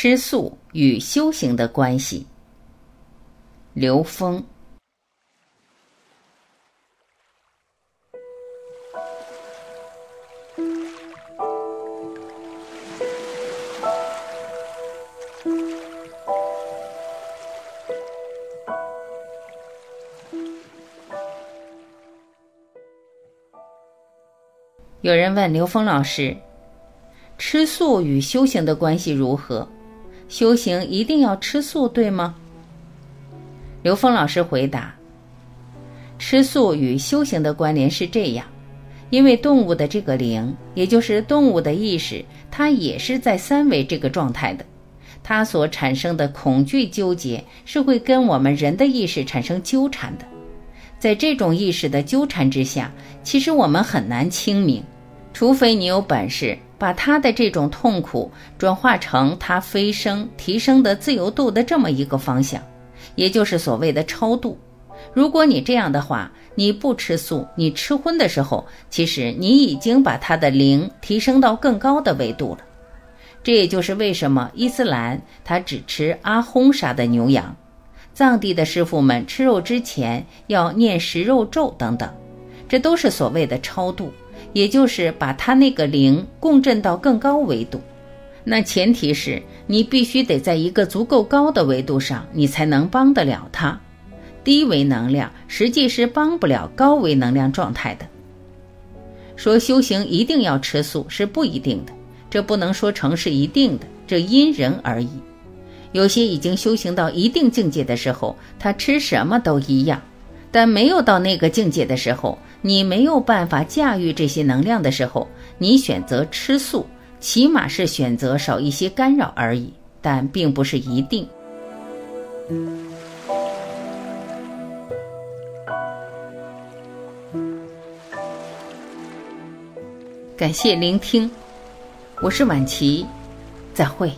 吃素与修行的关系。刘峰。有人问刘峰老师：“吃素与修行的关系如何？修行一定要吃素，对吗？”刘峰老师回答：“吃素与修行的关联是这样，因为动物的这个灵，也就是动物的意识，它也是在三维这个状态的，它所产生的恐惧纠结是会跟我们人的意识产生纠缠的。在这种意识的纠缠之下，其实我们很难清明。”除非你有本事把他的这种痛苦转化成他飞升提升的自由度的这么一个方向，也就是所谓的超度。如果你这样的话，你不吃素，你吃荤的时候，其实你已经把他的灵提升到更高的维度了。这也就是为什么伊斯兰他只吃阿訇杀的牛羊，藏地的师傅们吃肉之前要念食肉咒等等，这都是所谓的超度。也就是把他那个灵共振到更高维度，那前提是你必须得在一个足够高的维度上，你才能帮得了他。低维能量实际是帮不了高维能量状态的。说修行一定要吃素是不一定的，这不能说成是一定的，这因人而异。有些已经修行到一定境界的时候，他吃什么都一样。但没有到那个境界的时候，你没有办法驾驭这些能量的时候，你选择吃素，起码是选择少一些干扰而已，但并不是一定。感谢聆听，我是晚琪，再会。